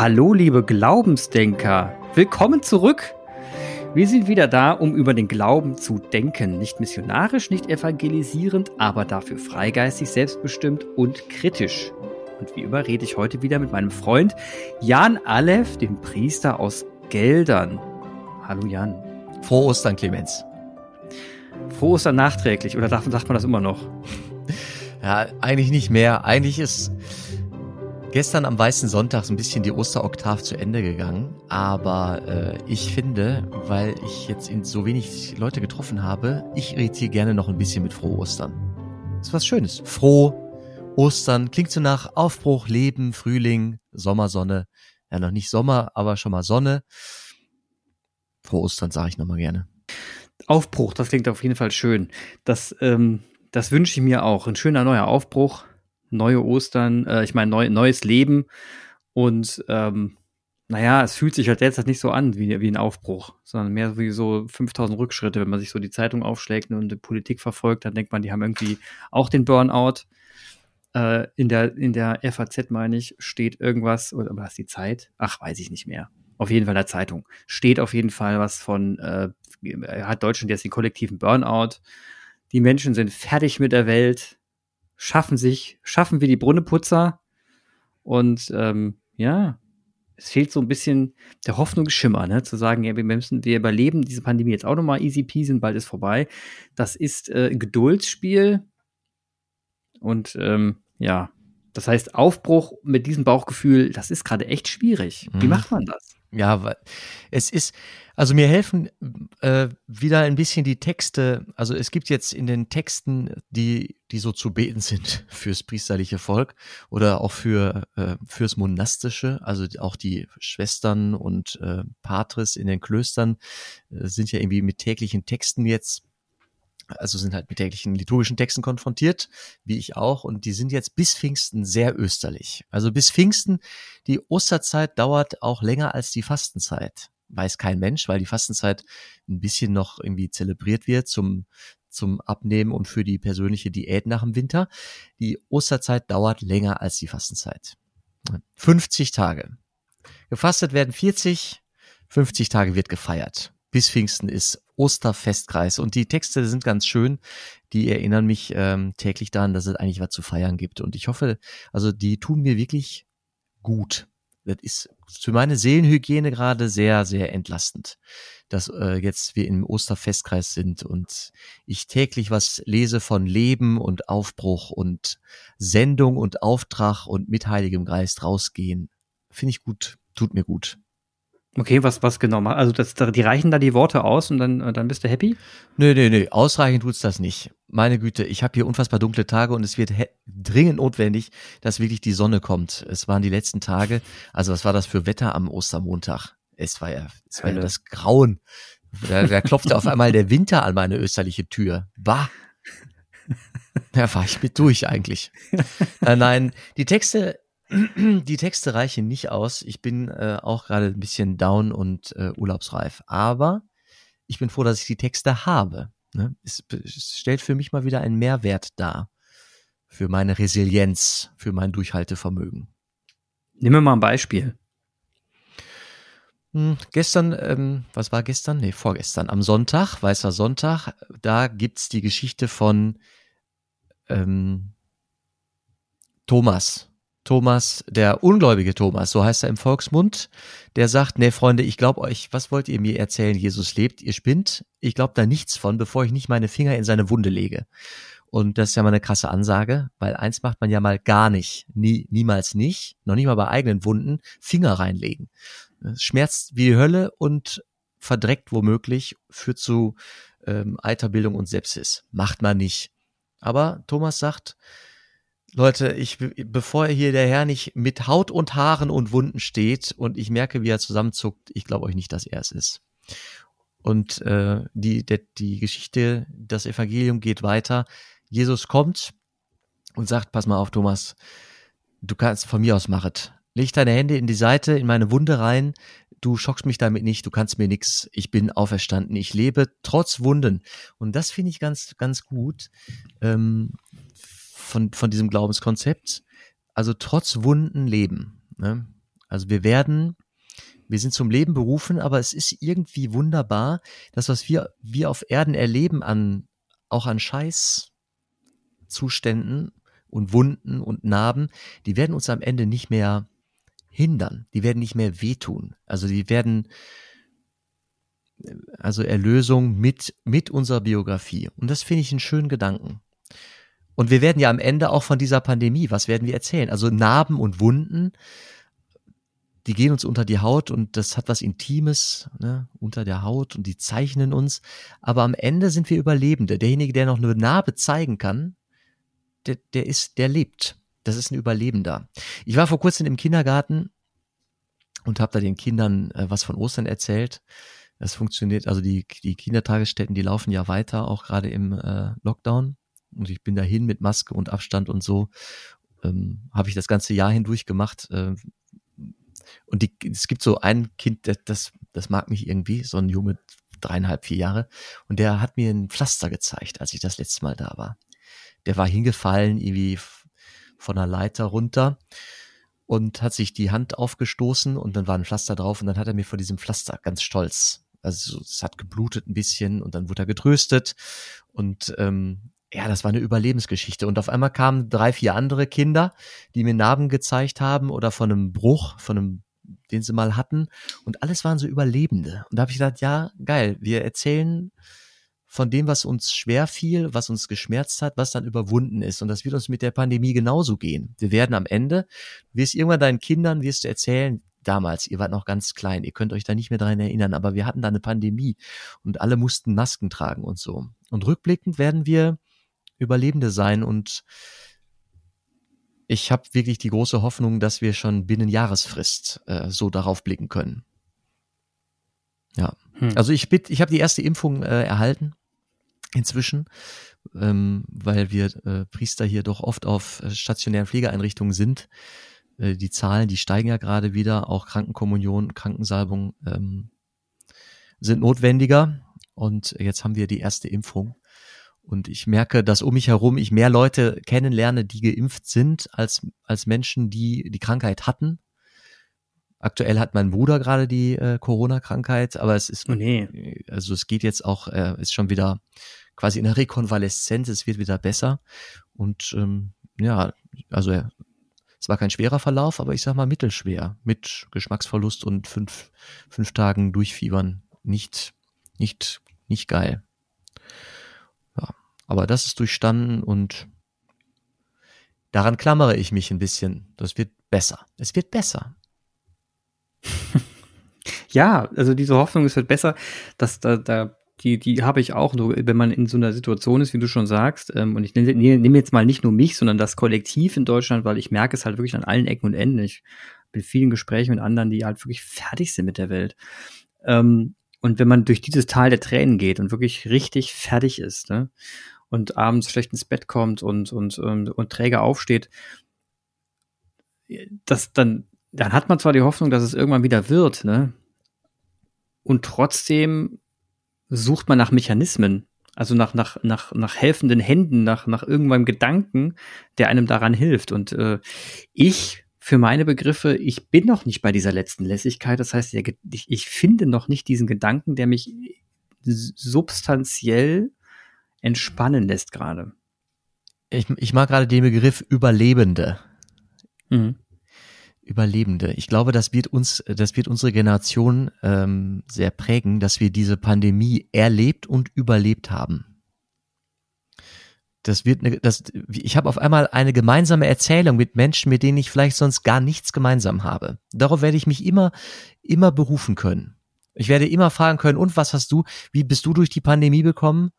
Hallo, liebe Glaubensdenker. Willkommen zurück. Wir sind wieder da, um über den Glauben zu denken. Nicht missionarisch, nicht evangelisierend, aber dafür freigeistig, selbstbestimmt und kritisch. Und wie immer rede ich heute wieder mit meinem Freund Jan Aleph, dem Priester aus Geldern. Hallo Jan. Frohe Ostern, Clemens. Frohe Ostern nachträglich, oder sagt man das immer noch? Ja, eigentlich nicht mehr. Eigentlich ist gestern am Weißen Sonntag so ein bisschen die Osteroktav zu Ende gegangen. Aber äh, ich finde, weil ich jetzt so wenig Leute getroffen habe, ich rede hier gerne noch ein bisschen mit Frohe Ostern. Ist was Schönes. Froh, Ostern, klingt so nach Aufbruch, Leben, Frühling, Sommersonne. Ja, noch nicht Sommer, aber schon mal Sonne. Frohe Ostern sage ich nochmal gerne. Aufbruch, das klingt auf jeden Fall schön. Das, ähm, das wünsche ich mir auch. Ein schöner neuer Aufbruch, neue Ostern, äh, ich meine, neu, neues Leben. Und ähm, naja, es fühlt sich halt derzeit nicht so an wie, wie ein Aufbruch, sondern mehr wie so 5000 Rückschritte. Wenn man sich so die Zeitung aufschlägt und die Politik verfolgt, dann denkt man, die haben irgendwie auch den Burnout. Äh, in, der, in der FAZ, meine ich, steht irgendwas, oder was die Zeit? Ach, weiß ich nicht mehr. Auf jeden Fall in der Zeitung. Steht auf jeden Fall was von, äh, hat Deutschland jetzt den kollektiven Burnout. Die Menschen sind fertig mit der Welt, schaffen sich, schaffen wir die Brunneputzer. Und ähm, ja, es fehlt so ein bisschen der Hoffnungsschimmer, ne? zu sagen, ja, wir müssen, wir überleben diese Pandemie jetzt auch nochmal easy peasy, bald ist vorbei. Das ist äh, ein Geduldsspiel. Und ähm, ja, das heißt, Aufbruch mit diesem Bauchgefühl, das ist gerade echt schwierig. Wie mhm. macht man das? Ja, es ist, also mir helfen äh, wieder ein bisschen die Texte. Also es gibt jetzt in den Texten, die, die so zu beten sind fürs priesterliche Volk oder auch für äh, fürs monastische. Also auch die Schwestern und äh, Patres in den Klöstern äh, sind ja irgendwie mit täglichen Texten jetzt also sind halt mit täglichen liturgischen Texten konfrontiert, wie ich auch, und die sind jetzt bis Pfingsten sehr österlich. Also bis Pfingsten, die Osterzeit dauert auch länger als die Fastenzeit. Weiß kein Mensch, weil die Fastenzeit ein bisschen noch irgendwie zelebriert wird zum, zum Abnehmen und für die persönliche Diät nach dem Winter. Die Osterzeit dauert länger als die Fastenzeit. 50 Tage. Gefastet werden 40, 50 Tage wird gefeiert bis Pfingsten ist Osterfestkreis. Und die Texte sind ganz schön. Die erinnern mich ähm, täglich daran, dass es eigentlich was zu feiern gibt. Und ich hoffe, also die tun mir wirklich gut. Das ist für meine Seelenhygiene gerade sehr, sehr entlastend, dass äh, jetzt wir im Osterfestkreis sind und ich täglich was lese von Leben und Aufbruch und Sendung und Auftrag und mit Heiligem Geist rausgehen. Finde ich gut, tut mir gut. Okay, was, was genau? Also das, die reichen da die Worte aus und dann, dann bist du happy? Nö, nö, nö, ausreichend tut's das nicht. Meine Güte, ich habe hier unfassbar dunkle Tage und es wird dringend notwendig, dass wirklich die Sonne kommt. Es waren die letzten Tage. Also was war das für Wetter am Ostermontag? Es war ja, es war ja das Grauen. Da, da klopfte auf einmal der Winter an meine österliche Tür. Bah! Da fahr ich mit durch eigentlich. Äh, nein, die Texte die Texte reichen nicht aus. Ich bin äh, auch gerade ein bisschen down und äh, urlaubsreif. Aber ich bin froh, dass ich die Texte habe. Ne? Es, es, stellt für mich mal wieder einen Mehrwert dar. Für meine Resilienz, für mein Durchhaltevermögen. Nehmen wir mal ein Beispiel. Hm, gestern, ähm, was war gestern? Nee, vorgestern. Am Sonntag, Weißer Sonntag, da gibt's die Geschichte von ähm, Thomas. Thomas, der ungläubige Thomas, so heißt er im Volksmund, der sagt, nee, Freunde, ich glaube euch, was wollt ihr mir erzählen? Jesus lebt, ihr spinnt. Ich glaube da nichts von, bevor ich nicht meine Finger in seine Wunde lege. Und das ist ja mal eine krasse Ansage, weil eins macht man ja mal gar nicht, nie, niemals nicht, noch nicht mal bei eigenen Wunden, Finger reinlegen. Es schmerzt wie die Hölle und verdreckt womöglich, führt zu ähm, Eiterbildung und Sepsis. Macht man nicht. Aber Thomas sagt, Leute, ich, bevor hier der Herr nicht mit Haut und Haaren und Wunden steht und ich merke, wie er zusammenzuckt, ich glaube euch nicht, dass er es ist. Und äh, die, der, die Geschichte, das Evangelium geht weiter. Jesus kommt und sagt, pass mal auf, Thomas, du kannst von mir aus machet. Leg deine Hände in die Seite, in meine Wunde rein. Du schockst mich damit nicht, du kannst mir nichts. Ich bin auferstanden. Ich lebe trotz Wunden. Und das finde ich ganz, ganz gut. Ähm, von, von diesem Glaubenskonzept. Also trotz Wunden leben. Ne? Also wir werden, wir sind zum Leben berufen, aber es ist irgendwie wunderbar, das, was wir, wir auf Erden erleben an, auch an Scheißzuständen und Wunden und Narben, die werden uns am Ende nicht mehr hindern. Die werden nicht mehr wehtun. Also die werden, also Erlösung mit, mit unserer Biografie. Und das finde ich einen schönen Gedanken. Und wir werden ja am Ende auch von dieser Pandemie, was werden wir erzählen? Also Narben und Wunden, die gehen uns unter die Haut und das hat was Intimes ne, unter der Haut und die zeichnen uns. Aber am Ende sind wir Überlebende. Derjenige, der noch eine Narbe zeigen kann, der, der ist, der lebt. Das ist ein Überlebender. Ich war vor kurzem im Kindergarten und habe da den Kindern äh, was von Ostern erzählt. Das funktioniert, also die, die Kindertagesstätten, die laufen ja weiter, auch gerade im äh, Lockdown. Und ich bin dahin mit Maske und Abstand und so. Ähm, habe ich das ganze Jahr hindurch gemacht. Äh, und die, es gibt so ein Kind, das, das mag mich irgendwie, so ein Junge, dreieinhalb, vier Jahre. Und der hat mir ein Pflaster gezeigt, als ich das letzte Mal da war. Der war hingefallen, irgendwie von der Leiter runter und hat sich die Hand aufgestoßen und dann war ein Pflaster drauf und dann hat er mir vor diesem Pflaster ganz stolz also es hat geblutet ein bisschen und dann wurde er getröstet. Und ähm, ja, das war eine Überlebensgeschichte. Und auf einmal kamen drei, vier andere Kinder, die mir Narben gezeigt haben oder von einem Bruch, von einem, den sie mal hatten. Und alles waren so Überlebende. Und da habe ich gedacht, ja, geil, wir erzählen von dem, was uns schwer fiel, was uns geschmerzt hat, was dann überwunden ist. Und das wird uns mit der Pandemie genauso gehen. Wir werden am Ende, wirst irgendwann deinen Kindern, wirst du erzählen, damals, ihr wart noch ganz klein, ihr könnt euch da nicht mehr dran erinnern, aber wir hatten da eine Pandemie und alle mussten Masken tragen und so. Und rückblickend werden wir Überlebende sein und ich habe wirklich die große Hoffnung, dass wir schon binnen Jahresfrist äh, so darauf blicken können. Ja, hm. also ich bitte, ich habe die erste Impfung äh, erhalten inzwischen, ähm, weil wir äh, Priester hier doch oft auf äh, stationären Pflegeeinrichtungen sind. Äh, die Zahlen, die steigen ja gerade wieder, auch Krankenkommunion, Krankensalbung ähm, sind notwendiger. Und jetzt haben wir die erste Impfung. Und ich merke, dass um mich herum ich mehr Leute kennenlerne, die geimpft sind, als, als Menschen, die die Krankheit hatten. Aktuell hat mein Bruder gerade die äh, Corona-Krankheit, aber es ist, oh nee. also es geht jetzt auch, äh, ist schon wieder quasi in der Rekonvaleszenz, es wird wieder besser. Und ähm, ja, also er es war kein schwerer Verlauf, aber ich sag mal mittelschwer. Mit Geschmacksverlust und fünf, fünf Tagen Durchfiebern. Nicht, nicht, nicht geil. Aber das ist durchstanden und daran klammere ich mich ein bisschen. Das wird besser. Es wird besser. ja, also diese Hoffnung, es wird besser, dass da, da die, die habe ich auch, nur wenn man in so einer Situation ist, wie du schon sagst, ähm, und ich nehme nehm jetzt mal nicht nur mich, sondern das Kollektiv in Deutschland, weil ich merke es halt wirklich an allen Ecken und Enden. Ich bin vielen Gesprächen mit anderen, die halt wirklich fertig sind mit der Welt. Ähm, und wenn man durch dieses Tal der Tränen geht und wirklich richtig fertig ist, ne, und abends schlecht ins Bett kommt und, und, und, und träge aufsteht, das dann, dann hat man zwar die Hoffnung, dass es irgendwann wieder wird, ne, und trotzdem sucht man nach Mechanismen, also nach, nach, nach, nach helfenden Händen, nach, nach irgendeinem Gedanken, der einem daran hilft. Und äh, ich, für meine Begriffe, ich bin noch nicht bei dieser letzten Lässigkeit. Das heißt, ich, ich finde noch nicht diesen Gedanken, der mich substanziell entspannen lässt gerade. Ich, ich mag gerade den Begriff Überlebende. Mhm. Überlebende. Ich glaube, das wird uns, das wird unsere Generation ähm, sehr prägen, dass wir diese Pandemie erlebt und überlebt haben. Das wird, eine, das, ich habe auf einmal eine gemeinsame Erzählung mit Menschen, mit denen ich vielleicht sonst gar nichts gemeinsam habe. Darauf werde ich mich immer, immer berufen können. Ich werde immer fragen können, und was hast du, wie bist du durch die Pandemie bekommen?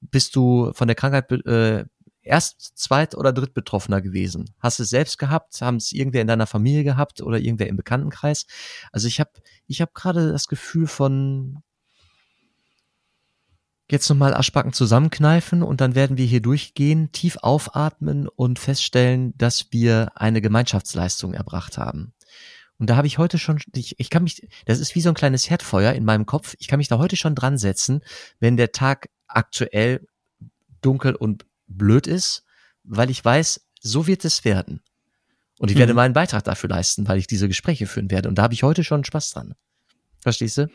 Bist du von der Krankheit äh, erst zweit oder dritt Betroffener gewesen? Hast du es selbst gehabt? Haben es irgendwer in deiner Familie gehabt oder irgendwer im Bekanntenkreis? Also ich habe ich hab gerade das Gefühl von jetzt nochmal Aschbacken zusammenkneifen und dann werden wir hier durchgehen, tief aufatmen und feststellen, dass wir eine Gemeinschaftsleistung erbracht haben. Und da habe ich heute schon, ich, ich kann mich, das ist wie so ein kleines Herdfeuer in meinem Kopf, ich kann mich da heute schon dran setzen, wenn der Tag aktuell dunkel und blöd ist, weil ich weiß, so wird es werden. Und ich mhm. werde meinen Beitrag dafür leisten, weil ich diese Gespräche führen werde. Und da habe ich heute schon Spaß dran. Verstehst du?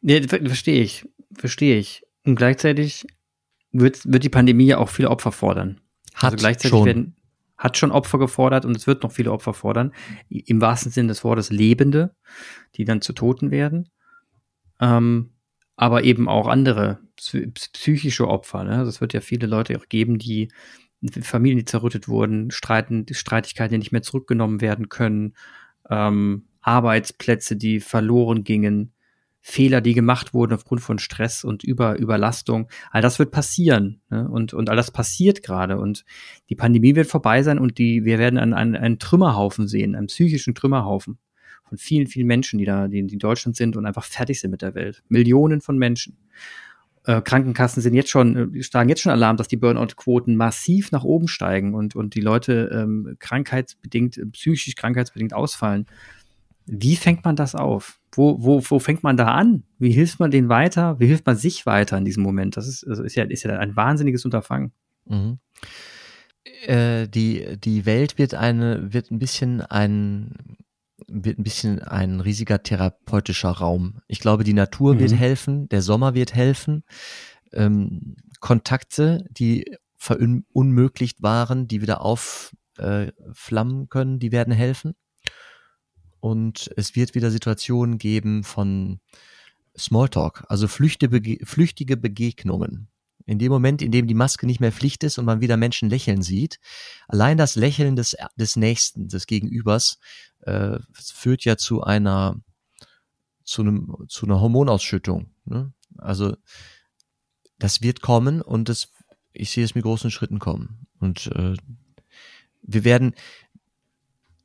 Nee, verstehe ich. Verstehe ich. Und gleichzeitig wird, wird die Pandemie ja auch viele Opfer fordern. Hat also gleichzeitig schon. werden, hat schon Opfer gefordert und es wird noch viele Opfer fordern. Im wahrsten Sinne des Wortes Lebende, die dann zu Toten werden. Ähm, aber eben auch andere psychische Opfer. Ne? Also es wird ja viele Leute auch geben, die Familien, die zerrüttet wurden, Streiten, Streitigkeiten, die nicht mehr zurückgenommen werden können, ähm, Arbeitsplätze, die verloren gingen, Fehler, die gemacht wurden aufgrund von Stress und Über Überlastung. All das wird passieren ne? und, und all das passiert gerade und die Pandemie wird vorbei sein und die, wir werden einen, einen, Trümmerhaufen sehen, einen psychischen Trümmerhaufen von vielen, vielen Menschen, die da, die in Deutschland sind und einfach fertig sind mit der Welt. Millionen von Menschen. Äh, Krankenkassen sind jetzt schon, äh, schlagen jetzt schon Alarm, dass die Burnout-Quoten massiv nach oben steigen und, und die Leute ähm, krankheitsbedingt, psychisch krankheitsbedingt ausfallen. Wie fängt man das auf? Wo, wo, wo fängt man da an? Wie hilft man denen weiter? Wie hilft man sich weiter in diesem Moment? Das ist, also ist, ja, ist ja ein wahnsinniges Unterfangen. Mhm. Äh, die, die Welt wird eine, wird ein bisschen ein, wird ein bisschen ein riesiger therapeutischer Raum. Ich glaube, die Natur mhm. wird helfen, der Sommer wird helfen, ähm, Kontakte, die verunmöglicht waren, die wieder aufflammen äh, können, die werden helfen und es wird wieder Situationen geben von Smalltalk, also flüchtige, flüchtige Begegnungen. In dem Moment, in dem die Maske nicht mehr Pflicht ist und man wieder Menschen lächeln sieht, allein das Lächeln des, des Nächsten, des Gegenübers, äh, führt ja zu einer, zu einem, zu einer Hormonausschüttung. Ne? Also das wird kommen und das, ich sehe es mit großen Schritten kommen. Und äh, wir werden,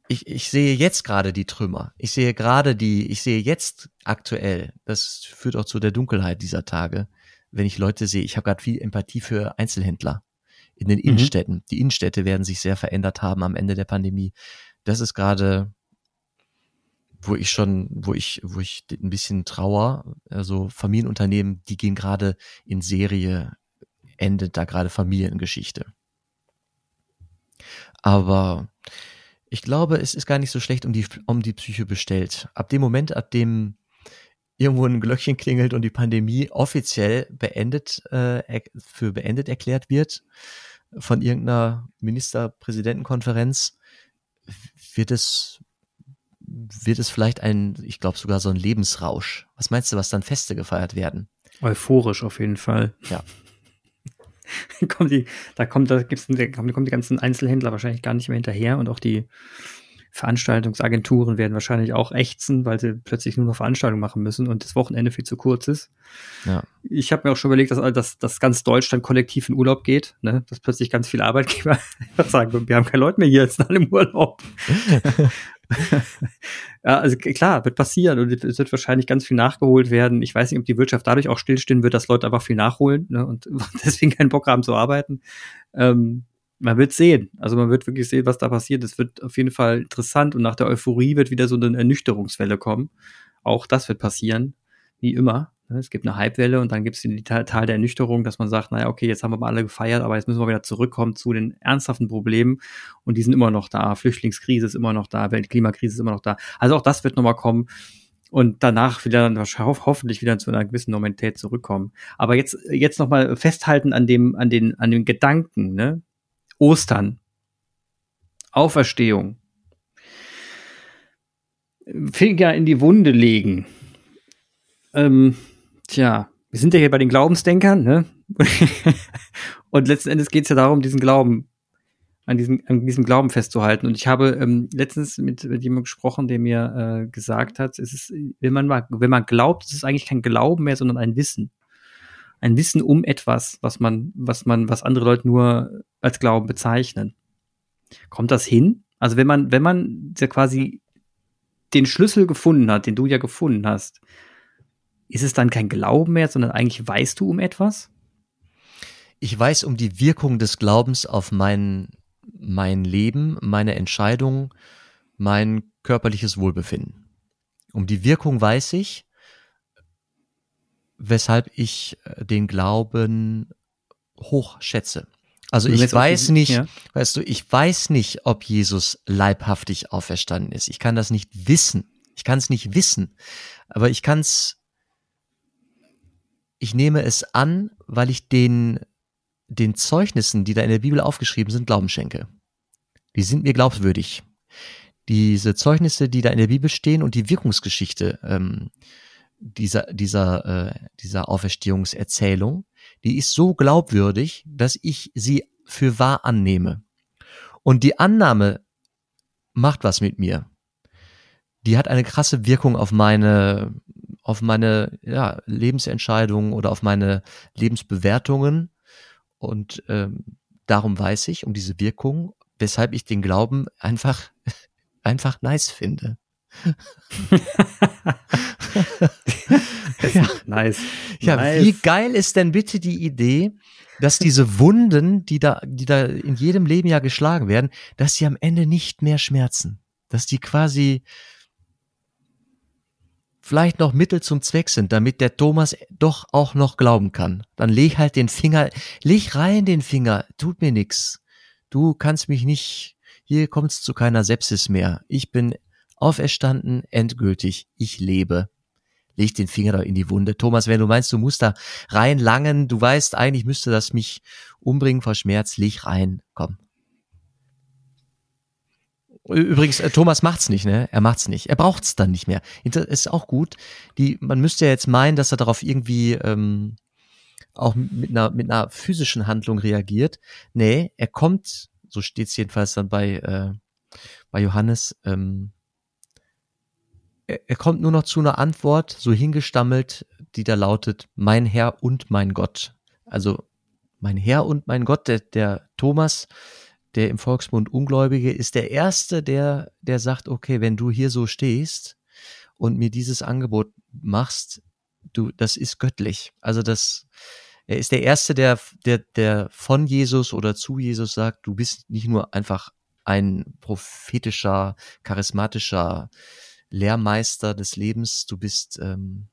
ich, ich sehe jetzt gerade die Trümmer. Ich sehe gerade die, ich sehe jetzt aktuell, das führt auch zu der Dunkelheit dieser Tage, wenn ich Leute sehe, ich habe gerade viel Empathie für Einzelhändler in den mhm. Innenstädten. Die Innenstädte werden sich sehr verändert haben am Ende der Pandemie. Das ist gerade, wo ich schon, wo ich, wo ich ein bisschen trauer. Also Familienunternehmen, die gehen gerade in Serie, endet da gerade Familiengeschichte. Aber ich glaube, es ist gar nicht so schlecht um die, um die Psyche bestellt. Ab dem Moment, ab dem irgendwo ein Glöckchen klingelt und die Pandemie offiziell beendet, äh, für beendet erklärt wird von irgendeiner Ministerpräsidentenkonferenz, wird es, wird es vielleicht ein, ich glaube sogar so ein Lebensrausch. Was meinst du, was dann Feste gefeiert werden? Euphorisch auf jeden Fall. Ja. kommt die, da kommt, da gibt's, da kommen die ganzen Einzelhändler wahrscheinlich gar nicht mehr hinterher und auch die Veranstaltungsagenturen werden wahrscheinlich auch ächzen, weil sie plötzlich nur noch Veranstaltungen machen müssen und das Wochenende viel zu kurz ist. Ja. Ich habe mir auch schon überlegt, dass, dass, dass ganz Deutschland kollektiv in Urlaub geht, ne? dass plötzlich ganz viele Arbeitgeber sagen, wir haben keine Leute mehr hier, jetzt alle im Urlaub. ja, also klar, wird passieren und es wird wahrscheinlich ganz viel nachgeholt werden. Ich weiß nicht, ob die Wirtschaft dadurch auch stillstehen wird, dass Leute einfach viel nachholen ne, und deswegen keinen Bock haben zu arbeiten. Ähm, man wird sehen. Also man wird wirklich sehen, was da passiert. Es wird auf jeden Fall interessant und nach der Euphorie wird wieder so eine Ernüchterungswelle kommen. Auch das wird passieren, wie immer. Ne, es gibt eine Hypewelle und dann gibt es den Teil der Ernüchterung, dass man sagt, naja, okay, jetzt haben wir mal alle gefeiert, aber jetzt müssen wir wieder zurückkommen zu den ernsthaften Problemen und die sind immer noch da. Flüchtlingskrise ist immer noch da, Weltklimakrise ist immer noch da. Also auch das wird nochmal kommen und danach wieder hoffentlich wieder zu einer gewissen Normalität zurückkommen. Aber jetzt, jetzt nochmal festhalten an dem, an den, an den Gedanken, ne? Ostern. Auferstehung. Finger in die Wunde legen. Ähm, Tja, wir sind ja hier bei den Glaubensdenkern, ne? und letzten Endes geht es ja darum, diesen Glauben, an diesem, an diesem Glauben festzuhalten. Und ich habe ähm, letztens mit, mit jemandem gesprochen, der mir äh, gesagt hat, es ist, wenn man mal, wenn man glaubt, es ist eigentlich kein Glauben mehr, sondern ein Wissen. Ein Wissen um etwas, was man, was man, was andere Leute nur als Glauben bezeichnen. Kommt das hin? Also wenn man, wenn man ja quasi den Schlüssel gefunden hat, den du ja gefunden hast, ist es dann kein Glauben mehr, sondern eigentlich weißt du um etwas? Ich weiß um die Wirkung des Glaubens auf mein, mein Leben, meine Entscheidung, mein körperliches Wohlbefinden. Um die Wirkung weiß ich, weshalb ich äh, den Glauben hoch schätze. Also ich weiß nicht, ja. weißt du, ich weiß nicht, ob Jesus leibhaftig auferstanden ist. Ich kann das nicht wissen. Ich kann es nicht wissen. Aber ich kann es, ich nehme es an, weil ich den, den Zeugnissen, die da in der Bibel aufgeschrieben sind, Glauben schenke. Die sind mir glaubwürdig. Diese Zeugnisse, die da in der Bibel stehen und die Wirkungsgeschichte ähm, dieser, dieser, äh, dieser Auferstehungserzählung, die ist so glaubwürdig, dass ich sie für wahr annehme. Und die Annahme macht was mit mir. Die hat eine krasse Wirkung auf meine, auf meine ja, Lebensentscheidungen oder auf meine Lebensbewertungen. Und ähm, darum weiß ich um diese Wirkung, weshalb ich den Glauben einfach, einfach nice finde. ja. Nice. Ja, nice. wie geil ist denn bitte die Idee, dass diese Wunden, die da, die da in jedem Leben ja geschlagen werden, dass sie am Ende nicht mehr schmerzen. Dass die quasi vielleicht noch Mittel zum Zweck sind, damit der Thomas doch auch noch glauben kann. Dann leg halt den Finger, leg rein den Finger, tut mir nix. Du kannst mich nicht, hier kommt's zu keiner Sepsis mehr. Ich bin auferstanden, endgültig, ich lebe. Leg den Finger da in die Wunde. Thomas, wenn du meinst, du musst da reinlangen, du weißt, eigentlich müsste das mich umbringen vor Schmerz, leg rein, komm. Übrigens, äh, Thomas macht's nicht, ne? Er macht's nicht. Er braucht's dann nicht mehr. Ist auch gut. Die, man müsste ja jetzt meinen, dass er darauf irgendwie ähm, auch mit einer, mit einer physischen Handlung reagiert. Nee, er kommt, so steht's jedenfalls dann bei, äh, bei Johannes, ähm, er kommt nur noch zu einer Antwort, so hingestammelt, die da lautet, mein Herr und mein Gott. Also mein Herr und mein Gott, der, der Thomas, der im Volksmund Ungläubige, ist der Erste, der, der sagt, okay, wenn du hier so stehst und mir dieses Angebot machst, du, das ist göttlich. Also das, er ist der Erste, der, der, der von Jesus oder zu Jesus sagt, du bist nicht nur einfach ein prophetischer, charismatischer Lehrmeister des Lebens, du bist, ähm,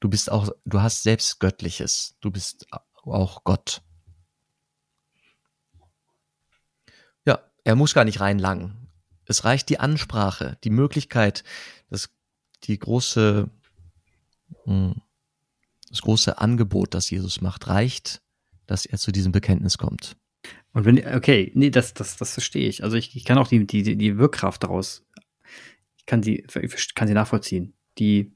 du bist auch, du hast selbst Göttliches, du bist auch Gott. Ja, er muss gar nicht reinlangen. Es reicht die Ansprache, die Möglichkeit, das, die große, hm, das große Angebot, das Jesus macht, reicht, dass er zu diesem Bekenntnis kommt. Und wenn, okay, nee, das, das, das verstehe ich. Also ich, ich kann auch die, die, die Wirkkraft daraus kann sie, kann sie nachvollziehen. Die,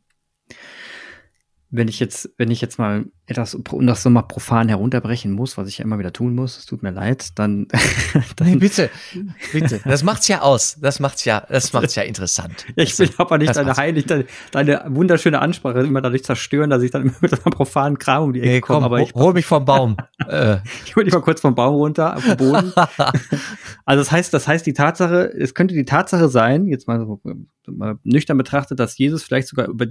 wenn ich jetzt, wenn ich jetzt mal etwas, um das so mal profan herunterbrechen muss, was ich ja immer wieder tun muss, es tut mir leid, dann, dann nee, bitte, bitte. Das macht's ja aus. Das macht's ja, das macht's ja interessant. ich will aber nicht deine heilig, deine, deine, wunderschöne Ansprache immer dadurch zerstören, dass ich dann immer mit einem profanen Kram um die Ecke nee, komm, komme. Aber ich hol mich vom Baum. Äh. ich hol dich mal kurz vom Baum runter, den Boden. also das heißt, das heißt, die Tatsache, es könnte die Tatsache sein, jetzt mal so nüchtern betrachtet, dass Jesus vielleicht sogar über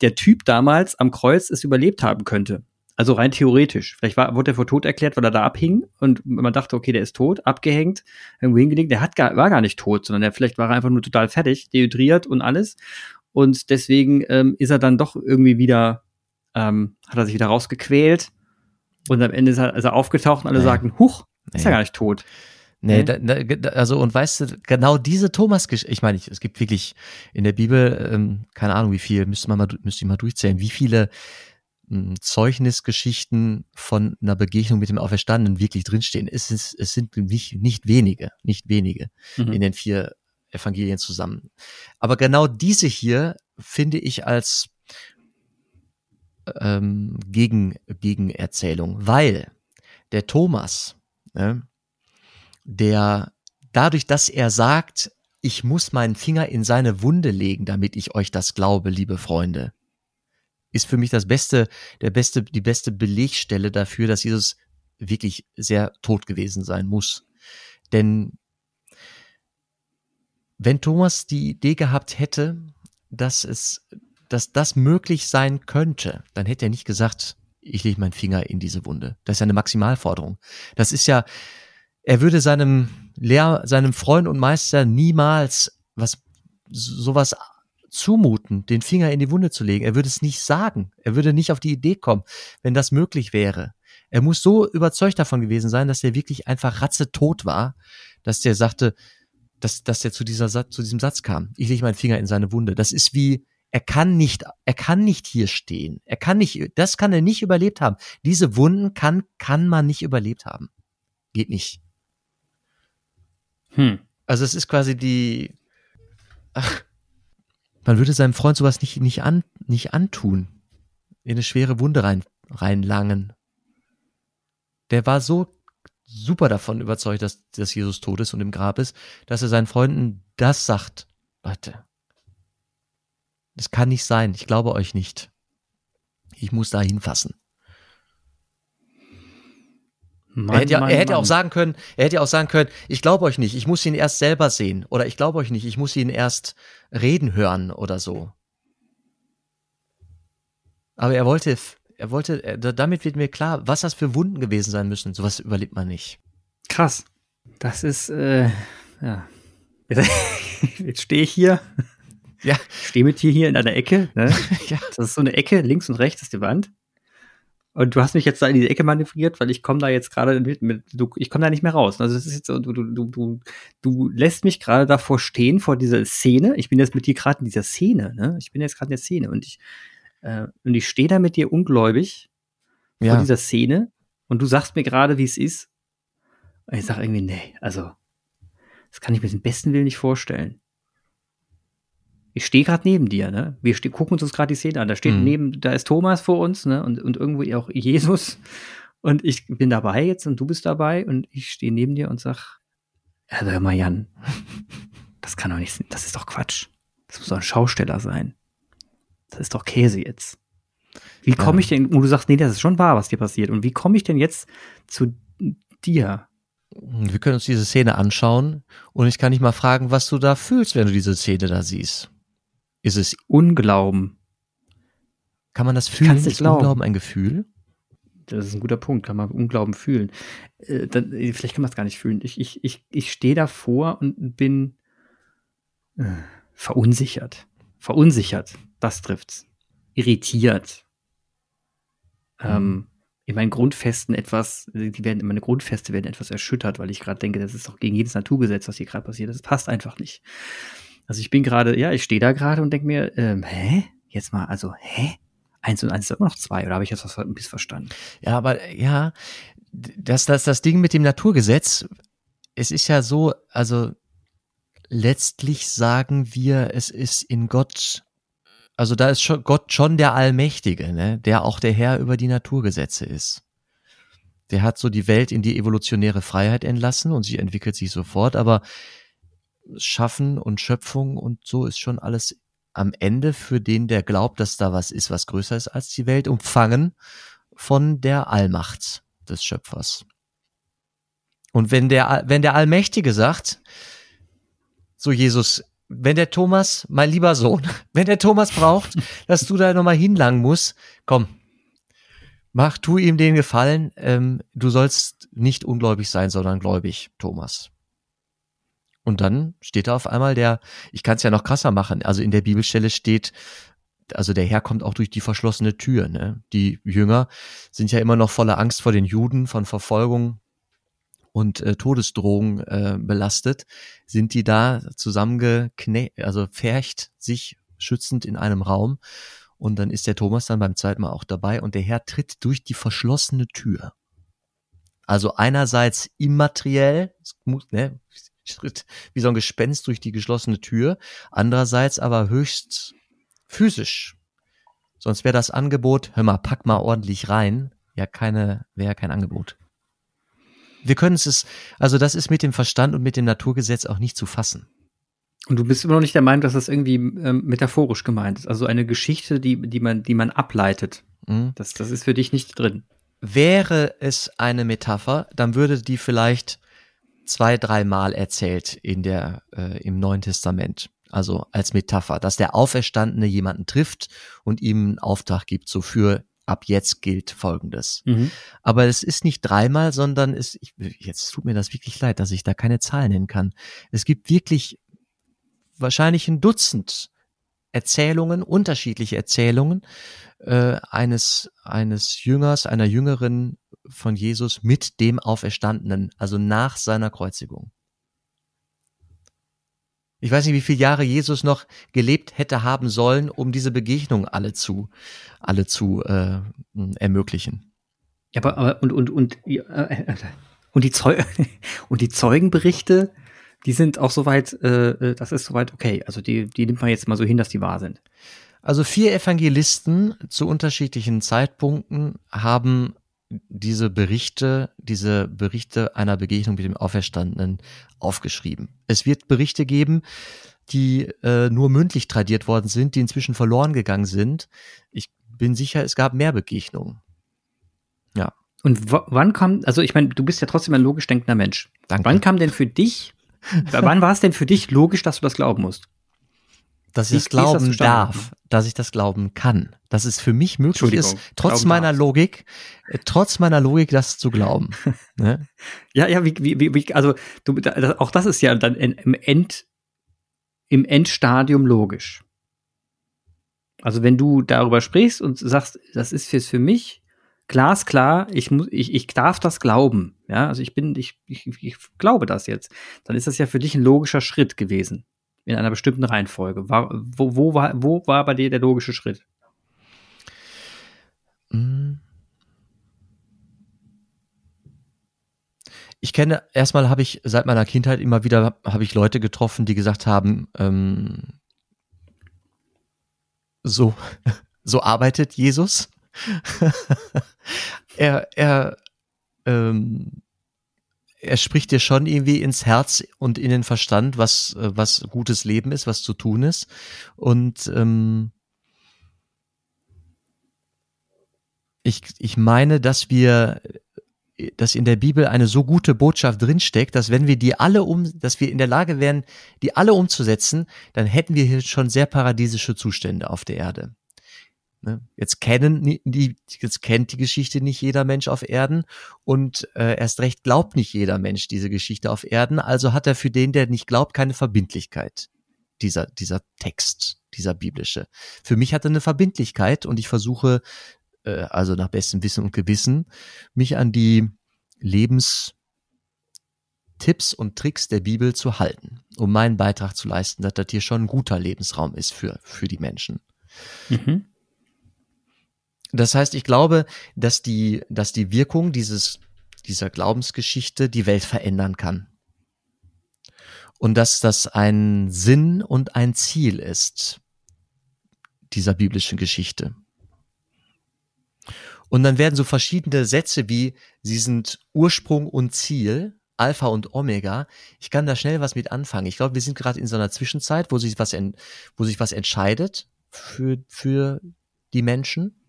der Typ damals am Kreuz es überlebt haben könnte. Also rein theoretisch. Vielleicht war, wurde er vor tot erklärt, weil er da abhing und man dachte, okay, der ist tot, abgehängt, irgendwo hingelegt. Der hat gar, war gar nicht tot, sondern der, vielleicht war er einfach nur total fertig, dehydriert und alles. Und deswegen ähm, ist er dann doch irgendwie wieder, ähm, hat er sich wieder rausgequält. Und am Ende ist er, ist er aufgetaucht und alle nee. sagten, huch, ist nee. er gar nicht tot. Nee, mhm. da, also und weißt du, genau diese Thomas, ich meine, es gibt wirklich in der Bibel, ähm, keine Ahnung wie viel, müsste man mal, müsste ich mal durchzählen, wie viele ähm, Zeugnisgeschichten von einer Begegnung mit dem Auferstandenen wirklich drinstehen. Es, ist, es sind nicht, nicht wenige, nicht wenige mhm. in den vier Evangelien zusammen. Aber genau diese hier finde ich als ähm, Gegen, Gegenerzählung, weil der Thomas, ne, der dadurch, dass er sagt, ich muss meinen Finger in seine Wunde legen, damit ich euch das glaube, liebe Freunde, ist für mich das beste, der beste, die beste Belegstelle dafür, dass Jesus wirklich sehr tot gewesen sein muss. Denn wenn Thomas die Idee gehabt hätte, dass es, dass das möglich sein könnte, dann hätte er nicht gesagt, ich lege meinen Finger in diese Wunde. Das ist ja eine Maximalforderung. Das ist ja, er würde seinem Lehr, seinem Freund und Meister niemals was, sowas zumuten, den Finger in die Wunde zu legen. Er würde es nicht sagen. Er würde nicht auf die Idee kommen, wenn das möglich wäre. Er muss so überzeugt davon gewesen sein, dass er wirklich einfach ratzetot war, dass der sagte, dass, dass er zu, dieser, zu diesem Satz kam. Ich lege meinen Finger in seine Wunde. Das ist wie, er kann nicht, er kann nicht hier stehen. Er kann nicht, das kann er nicht überlebt haben. Diese Wunden kann, kann man nicht überlebt haben. Geht nicht. Hm. Also es ist quasi die, ach, man würde seinem Freund sowas nicht, nicht, an, nicht antun. In eine schwere Wunde rein, reinlangen. Der war so super davon überzeugt, dass, dass Jesus tot ist und im Grab ist, dass er seinen Freunden das sagt. Leute, das kann nicht sein. Ich glaube euch nicht. Ich muss da hinfassen. Mann, er hätte, ja, Mann, er hätte auch sagen können, er hätte auch sagen können, ich glaube euch nicht, ich muss ihn erst selber sehen oder ich glaube euch nicht, ich muss ihn erst reden hören oder so. Aber er wollte, er wollte, damit wird mir klar, was das für Wunden gewesen sein müssen. Sowas überlebt man nicht. Krass. Das ist, äh, ja. Jetzt stehe ich hier. Ja. Stehe mit dir hier in einer Ecke. Ne? ja. Das ist so eine Ecke, links und rechts ist die Wand. Und du hast mich jetzt da in die Ecke manövriert, weil ich komme da jetzt gerade mit, mit du, ich komme da nicht mehr raus. Also das ist jetzt so, du, du, du, du lässt mich gerade davor stehen, vor dieser Szene. Ich bin jetzt mit dir gerade in dieser Szene, ne? Ich bin jetzt gerade in der Szene und ich, äh, und ich stehe da mit dir ungläubig ja. vor dieser Szene und du sagst mir gerade, wie es ist. Und ich sage irgendwie, nee, also, das kann ich mir den besten Willen nicht vorstellen ich stehe gerade neben dir, ne? Wir gucken uns gerade die Szene an. Da steht mhm. neben, da ist Thomas vor uns, ne? Und, und irgendwo auch Jesus. Und ich bin dabei jetzt und du bist dabei und ich stehe neben dir und sag, also hör mal, Jan, das kann doch nicht, sein. das ist doch Quatsch. Das muss doch ein Schausteller sein. Das ist doch Käse jetzt. Wie komme ich denn, und du sagst, nee, das ist schon wahr, was dir passiert. Und wie komme ich denn jetzt zu dir? Wir können uns diese Szene anschauen und ich kann dich mal fragen, was du da fühlst, wenn du diese Szene da siehst. Ist es Unglauben? Kann man das fühlen? Ist glauben. Unglauben ein Gefühl? Das ist ein guter Punkt. Kann man Unglauben fühlen? Äh, dann, äh, vielleicht kann man es gar nicht fühlen. Ich, ich, ich, ich stehe davor und bin äh, verunsichert. Verunsichert. Das trifft's. Irritiert. Mhm. Ähm, in meinen Grundfesten etwas, die werden, meine Grundfeste werden etwas erschüttert, weil ich gerade denke, das ist doch gegen jedes Naturgesetz, was hier gerade passiert. Das passt einfach nicht. Also ich bin gerade, ja, ich stehe da gerade und denke mir, ähm, hä? Jetzt mal, also, hä? Eins und eins ist immer noch zwei, oder habe ich jetzt was missverstanden? Ja, aber ja, das, das, das Ding mit dem Naturgesetz, es ist ja so, also letztlich sagen wir, es ist in Gott, also da ist schon Gott schon der Allmächtige, ne? der auch der Herr über die Naturgesetze ist. Der hat so die Welt in die evolutionäre Freiheit entlassen und sie entwickelt sich sofort, aber Schaffen und Schöpfung und so ist schon alles am Ende für den, der glaubt, dass da was ist, was größer ist als die Welt, umfangen von der Allmacht des Schöpfers. Und wenn der, wenn der Allmächtige sagt, so Jesus, wenn der Thomas, mein lieber Sohn, wenn der Thomas braucht, dass du da nochmal hinlangen musst, komm, mach, tu ihm den Gefallen, ähm, du sollst nicht ungläubig sein, sondern gläubig, Thomas. Und dann steht da auf einmal der, ich kann es ja noch krasser machen, also in der Bibelstelle steht, also der Herr kommt auch durch die verschlossene Tür. Ne? Die Jünger sind ja immer noch voller Angst vor den Juden, von Verfolgung und äh, Todesdrohung äh, belastet. Sind die da zusammengekne, also fercht sich schützend in einem Raum. Und dann ist der Thomas dann beim zweiten Mal auch dabei und der Herr tritt durch die verschlossene Tür. Also einerseits immateriell, ne, Schritt wie so ein Gespenst durch die geschlossene Tür, andererseits aber höchst physisch. Sonst wäre das Angebot, hör mal, pack mal ordentlich rein, ja keine, wäre ja kein Angebot. Wir können es, also das ist mit dem Verstand und mit dem Naturgesetz auch nicht zu fassen. Und du bist immer noch nicht der Meinung, dass das irgendwie ähm, metaphorisch gemeint ist. Also eine Geschichte, die, die man, die man ableitet. Mhm. Das, das ist für dich nicht drin. Wäre es eine Metapher, dann würde die vielleicht zwei, dreimal erzählt in der, äh, im Neuen Testament. Also als Metapher, dass der Auferstandene jemanden trifft und ihm einen Auftrag gibt, so für ab jetzt gilt Folgendes. Mhm. Aber es ist nicht dreimal, sondern es, ich, jetzt tut mir das wirklich leid, dass ich da keine Zahlen nennen kann. Es gibt wirklich wahrscheinlich ein Dutzend Erzählungen, unterschiedliche Erzählungen äh, eines, eines Jüngers, einer Jüngerin von Jesus mit dem Auferstandenen, also nach seiner Kreuzigung. Ich weiß nicht, wie viele Jahre Jesus noch gelebt hätte haben sollen, um diese Begegnung alle zu, alle zu äh, ermöglichen. Ja, aber, aber und, und, und, äh, und, die und die Zeugenberichte, die sind auch soweit, äh, äh, das ist soweit okay. Also die, die nimmt man jetzt mal so hin, dass die wahr sind. Also vier Evangelisten zu unterschiedlichen Zeitpunkten haben diese Berichte, diese Berichte einer Begegnung mit dem Auferstandenen aufgeschrieben. Es wird Berichte geben, die äh, nur mündlich tradiert worden sind, die inzwischen verloren gegangen sind. Ich bin sicher, es gab mehr Begegnungen. Ja. Und wann kam, also ich meine, du bist ja trotzdem ein logisch denkender Mensch. Danke. Wann kam denn für dich, wann war es denn für dich logisch, dass du das glauben musst? dass ich es glauben darf, dass ich das glauben kann, dass es für mich möglich ist, trotz meiner darf. Logik, äh, trotz meiner Logik, das zu glauben. ne? Ja, ja, wie, wie, wie, also du, auch das ist ja dann im End, im Endstadium logisch. Also wenn du darüber sprichst und sagst, das ist fürs für mich glasklar, ich muss, ich, ich darf das glauben, ja, also ich bin, ich, ich, ich glaube das jetzt, dann ist das ja für dich ein logischer Schritt gewesen in einer bestimmten Reihenfolge. War, wo, wo, war, wo war bei dir der logische Schritt? Hm. Ich kenne, erstmal habe ich seit meiner Kindheit immer wieder, habe ich Leute getroffen, die gesagt haben, ähm, so, so arbeitet Jesus. er, er, ähm, er spricht dir schon irgendwie ins Herz und in den Verstand, was, äh, was gutes Leben ist, was zu tun ist. Und ähm, ich, ich meine, dass wir, dass in der Bibel eine so gute Botschaft drinsteckt, dass wenn wir die alle um, dass wir in der Lage wären, die alle umzusetzen, dann hätten wir hier schon sehr paradiesische Zustände auf der Erde. Ne? Jetzt kennen die, jetzt kennt die Geschichte nicht jeder Mensch auf Erden und äh, erst recht glaubt nicht jeder Mensch diese Geschichte auf Erden. Also hat er für den, der nicht glaubt, keine Verbindlichkeit. Dieser, dieser Text, dieser biblische. Für mich hat er eine Verbindlichkeit und ich versuche, äh, also nach bestem Wissen und Gewissen, mich an die Lebenstipps und Tricks der Bibel zu halten, um meinen Beitrag zu leisten, dass das hier schon ein guter Lebensraum ist für, für die Menschen. Mhm. Das heißt, ich glaube, dass die, dass die Wirkung dieses, dieser Glaubensgeschichte die Welt verändern kann. Und dass das ein Sinn und ein Ziel ist dieser biblischen Geschichte. Und dann werden so verschiedene Sätze wie, sie sind Ursprung und Ziel, Alpha und Omega. Ich kann da schnell was mit anfangen. Ich glaube, wir sind gerade in so einer Zwischenzeit, wo sich was, wo sich was entscheidet für, für die Menschen.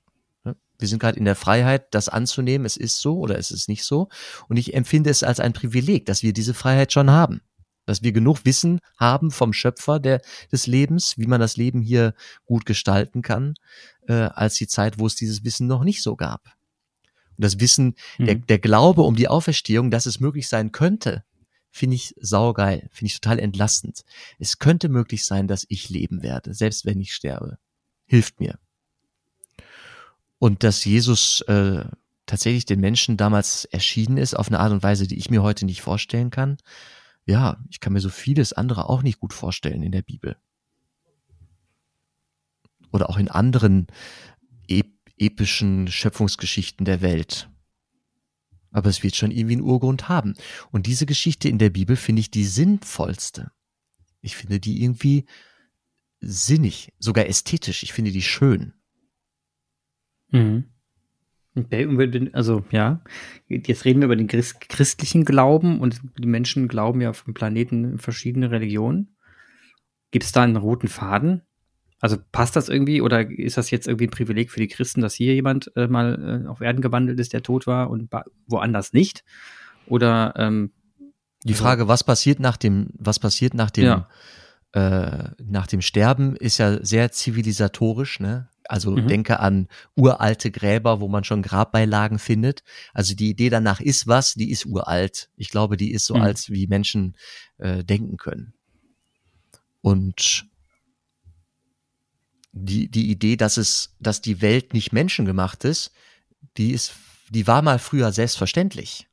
Wir sind gerade in der Freiheit, das anzunehmen, es ist so oder es ist nicht so. Und ich empfinde es als ein Privileg, dass wir diese Freiheit schon haben. Dass wir genug Wissen haben vom Schöpfer der, des Lebens, wie man das Leben hier gut gestalten kann, äh, als die Zeit, wo es dieses Wissen noch nicht so gab. Und das Wissen, mhm. der, der Glaube um die Auferstehung, dass es möglich sein könnte, finde ich saugeil, finde ich total entlastend. Es könnte möglich sein, dass ich leben werde, selbst wenn ich sterbe. Hilft mir. Und dass Jesus äh, tatsächlich den Menschen damals erschienen ist auf eine Art und Weise, die ich mir heute nicht vorstellen kann. Ja, ich kann mir so vieles andere auch nicht gut vorstellen in der Bibel. Oder auch in anderen ep epischen Schöpfungsgeschichten der Welt. Aber es wird schon irgendwie einen Urgrund haben. Und diese Geschichte in der Bibel finde ich die sinnvollste. Ich finde die irgendwie sinnig, sogar ästhetisch. Ich finde die schön. Mhm. Also ja, jetzt reden wir über den christlichen Glauben und die Menschen glauben ja auf dem Planeten verschiedene Religionen. Gibt es da einen roten Faden? Also passt das irgendwie oder ist das jetzt irgendwie ein Privileg für die Christen, dass hier jemand äh, mal äh, auf Erden gewandelt ist, der tot war und woanders nicht? Oder ähm, die also Frage, was passiert nach dem, was passiert nach dem, ja. äh, nach dem Sterben, ist ja sehr zivilisatorisch, ne? Also mhm. denke an uralte Gräber, wo man schon Grabbeilagen findet. Also die Idee danach ist was, die ist uralt. Ich glaube, die ist so mhm. alt, wie Menschen äh, denken können. Und die, die Idee, dass es, dass die Welt nicht menschengemacht ist, die ist, die war mal früher selbstverständlich.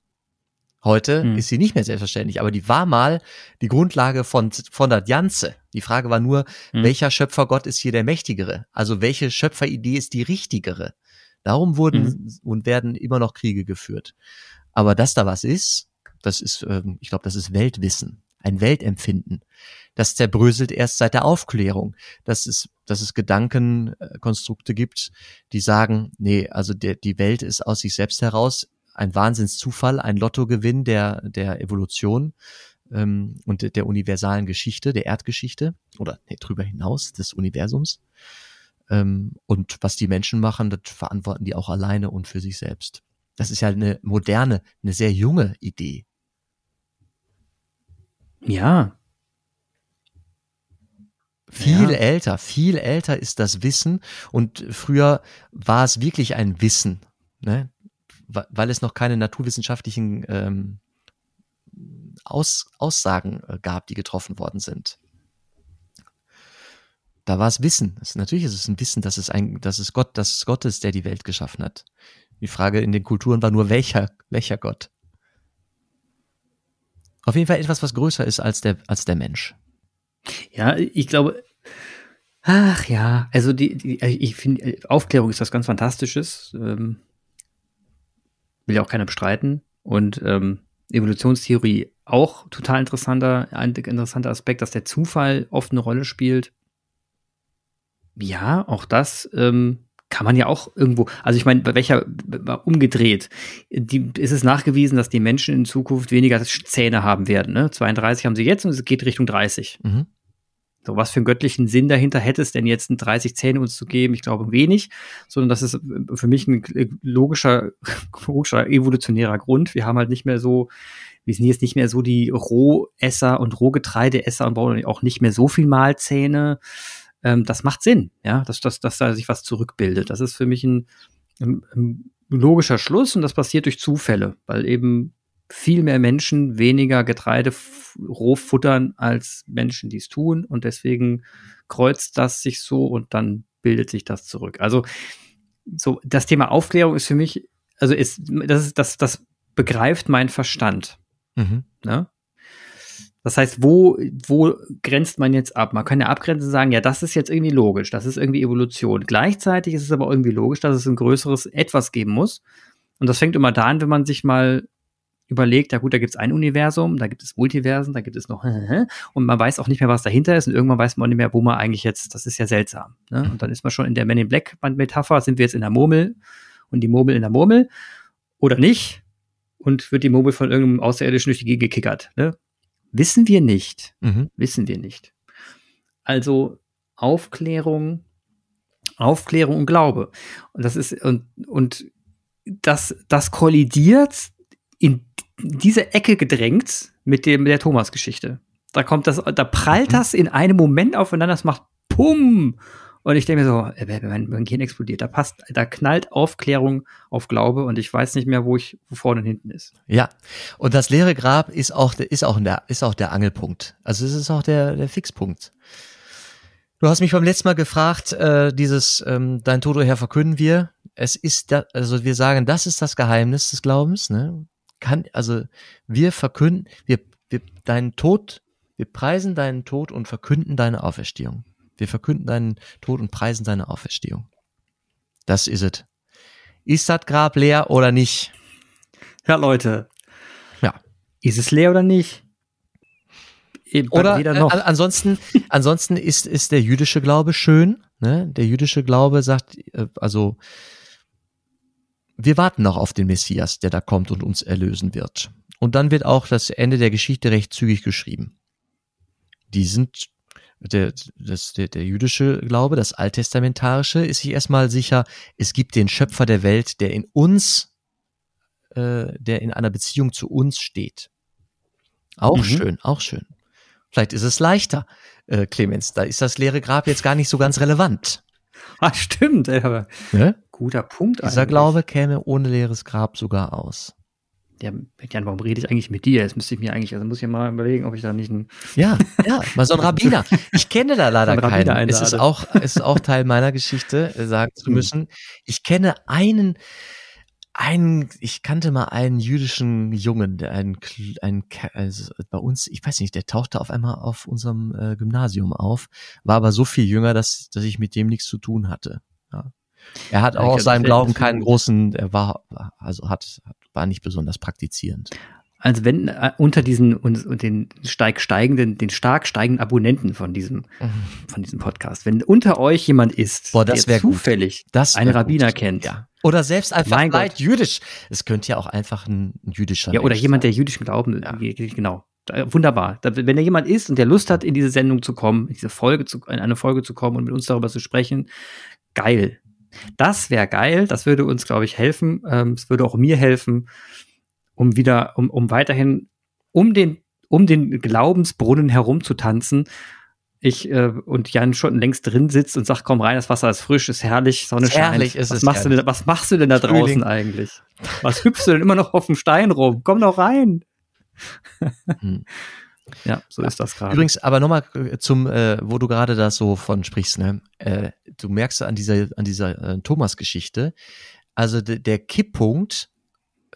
Heute mhm. ist sie nicht mehr selbstverständlich, aber die war mal die Grundlage von, von der Ganze. Die Frage war nur, mhm. welcher Schöpfergott ist hier der mächtigere? Also welche Schöpferidee ist die richtigere? Darum wurden mhm. und werden immer noch Kriege geführt. Aber dass da was ist, das ist, ähm, ich glaube, das ist Weltwissen, ein Weltempfinden. Das zerbröselt erst seit der Aufklärung, dass es, dass es Gedankenkonstrukte gibt, die sagen, nee, also der, die Welt ist aus sich selbst heraus ein Wahnsinnszufall, ein Lottogewinn der, der Evolution ähm, und der universalen Geschichte, der Erdgeschichte oder nee, drüber hinaus des Universums. Ähm, und was die Menschen machen, das verantworten die auch alleine und für sich selbst. Das ist ja eine moderne, eine sehr junge Idee. Ja. Viel ja. älter, viel älter ist das Wissen und früher war es wirklich ein Wissen, ne? Weil es noch keine naturwissenschaftlichen ähm, Aus, Aussagen äh, gab, die getroffen worden sind. Da war es Wissen. Das, natürlich ist es ein Wissen, dass es ein, dass es Gott, dass es Gott ist, der die Welt geschaffen hat. Die Frage in den Kulturen war nur welcher, welcher Gott. Auf jeden Fall etwas, was größer ist als der, als der Mensch. Ja, ich glaube, ach ja, also die, die ich finde, Aufklärung ist was ganz Fantastisches. Ähm, will ja auch keiner bestreiten. Und ähm, Evolutionstheorie auch total interessanter, ein interessanter Aspekt, dass der Zufall oft eine Rolle spielt. Ja, auch das ähm, kann man ja auch irgendwo, also ich meine, bei welcher umgedreht, die, ist es nachgewiesen, dass die Menschen in Zukunft weniger Zähne haben werden. Ne? 32 haben sie jetzt und es geht Richtung 30. Mhm. So, was für einen göttlichen Sinn dahinter hätte es denn jetzt, 30 Zähne uns zu geben? Ich glaube wenig, sondern das ist für mich ein logischer, logischer evolutionärer Grund. Wir haben halt nicht mehr so, wir sind jetzt nicht mehr so die Rohesser und Rohgetreideesser und brauchen auch nicht mehr so viel Mahlzähne. Ähm, das macht Sinn, ja, dass, dass, dass da sich was zurückbildet. Das ist für mich ein, ein, ein logischer Schluss und das passiert durch Zufälle, weil eben viel mehr Menschen weniger Getreide roh futtern als Menschen, die es tun. Und deswegen kreuzt das sich so und dann bildet sich das zurück. Also so das Thema Aufklärung ist für mich, also ist das ist das das begreift mein Verstand. Mhm. Ne? Das heißt, wo, wo grenzt man jetzt ab? Man kann ja abgrenzen und sagen, ja, das ist jetzt irgendwie logisch, das ist irgendwie Evolution. Gleichzeitig ist es aber irgendwie logisch, dass es ein größeres Etwas geben muss. Und das fängt immer da an, wenn man sich mal überlegt, ja gut, da gibt es ein Universum, da gibt es Multiversen, da gibt es noch und man weiß auch nicht mehr, was dahinter ist und irgendwann weiß man nicht mehr, wo man eigentlich jetzt, das ist ja seltsam. Ne? Und dann ist man schon in der Men in Black Metapher, sind wir jetzt in der Murmel und die Murmel in der Murmel oder nicht und wird die Murmel von irgendeinem Außerirdischen durch die Gegend gekickert. Ne? Wissen wir nicht. Mhm. Wissen wir nicht. Also Aufklärung, Aufklärung und Glaube. Und das ist, und, und das, das kollidiert in diese Ecke gedrängt mit dem, mit der Thomas-Geschichte. Da kommt das, da prallt mhm. das in einem Moment aufeinander, das macht Pum! Und ich denke mir so, äh, mein, mein Gehirn explodiert. Da passt, da knallt Aufklärung auf Glaube und ich weiß nicht mehr, wo ich wo vorne und hinten ist. Ja. Und das leere Grab ist auch, ist auch, der, ist auch der Angelpunkt. Also es ist auch der, der Fixpunkt. Du hast mich beim letzten Mal gefragt, äh, dieses ähm, Dein Tod, Herr, verkünden wir. Es ist da, also wir sagen, das ist das Geheimnis des Glaubens, ne? Kann, also wir verkünden, wir, wir, deinen Tod, wir preisen deinen Tod und verkünden deine Auferstehung. Wir verkünden deinen Tod und preisen deine Auferstehung. Das ist es. Ist das Grab leer oder nicht? Ja, Leute. Ja. Ist es leer oder nicht? Oder äh, ansonsten, ansonsten ist, ist der jüdische Glaube schön. Ne? Der jüdische Glaube sagt, äh, also wir warten noch auf den Messias, der da kommt und uns erlösen wird. Und dann wird auch das Ende der Geschichte recht zügig geschrieben. Die sind, der, das, der, der jüdische Glaube, das alttestamentarische, ist sich erstmal sicher, es gibt den Schöpfer der Welt, der in uns, äh, der in einer Beziehung zu uns steht. Auch mhm. schön, auch schön. Vielleicht ist es leichter, äh, Clemens. Da ist das leere Grab jetzt gar nicht so ganz relevant. Ah, stimmt, aber ne? Guter Punkt. Dieser eigentlich. Glaube käme ohne leeres Grab sogar aus. der, Jan, warum rede ich eigentlich mit dir? Jetzt müsste ich mir eigentlich, also muss ich mal überlegen, ob ich da nicht ein. Ja, ja, mal so ein Rabbiner. Ich kenne da leider keinen. Es ist auch, es ist auch Teil meiner Geschichte, äh, sagen zu hm. müssen. Ich kenne einen, einen, ich kannte mal einen jüdischen Jungen, der ein, ein, also bei uns, ich weiß nicht, der tauchte auf einmal auf unserem äh, Gymnasium auf, war aber so viel jünger, dass, dass ich mit dem nichts zu tun hatte. Ja. Er hat auch aus seinem Glauben keinen großen, er war, also hat, war nicht besonders praktizierend. Also wenn äh, unter diesen und, den steig steigenden, den stark steigenden Abonnenten von diesem mhm. von diesem Podcast, wenn unter euch jemand ist, Boah, der zufällig einen Rabbiner gut. kennt, ja. oder selbst einfach mein leid jüdisch, es könnte ja auch einfach ein, jüdischer ja oder Mensch jemand, sein. der jüdischen Glauben, ja. genau, wunderbar. Wenn da jemand ist und der Lust hat, in diese Sendung zu kommen, in diese Folge zu, in eine Folge zu kommen und mit uns darüber zu sprechen, geil. Das wäre geil. Das würde uns, glaube ich, helfen. Ähm, es würde auch mir helfen, um wieder, um, um weiterhin um den, um den Glaubensbrunnen herumzutanzen. Ich äh, und Jan schon längst drin sitzt und sagt, komm rein, das Wasser ist frisch, ist herrlich, Sonne ist scheint. Herrlich ist was es machst du denn, was machst du denn da Frühling. draußen eigentlich? Was hüpfst du denn immer noch auf dem Stein rum? Komm doch rein. Hm. Ja, so ist das gerade. Übrigens, aber nochmal äh, zum, äh, wo du gerade da so von sprichst, ne? Äh, du merkst an dieser, an dieser äh, Thomas-Geschichte, also der Kipppunkt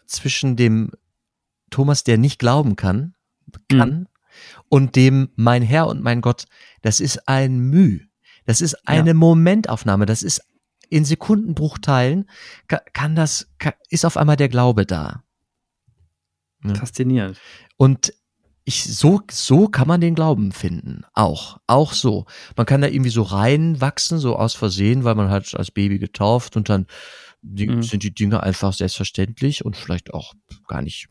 zwischen dem Thomas, der nicht glauben kann, kann, mhm. und dem mein Herr und mein Gott, das ist ein Müh. Das ist eine ja. Momentaufnahme. Das ist in Sekundenbruchteilen kann, kann das, kann, ist auf einmal der Glaube da. Ja. Faszinierend. Und ich, so, so kann man den Glauben finden. Auch. Auch so. Man kann da irgendwie so reinwachsen, so aus Versehen, weil man halt als Baby getauft und dann die, mhm. sind die Dinge einfach selbstverständlich und vielleicht auch gar nicht,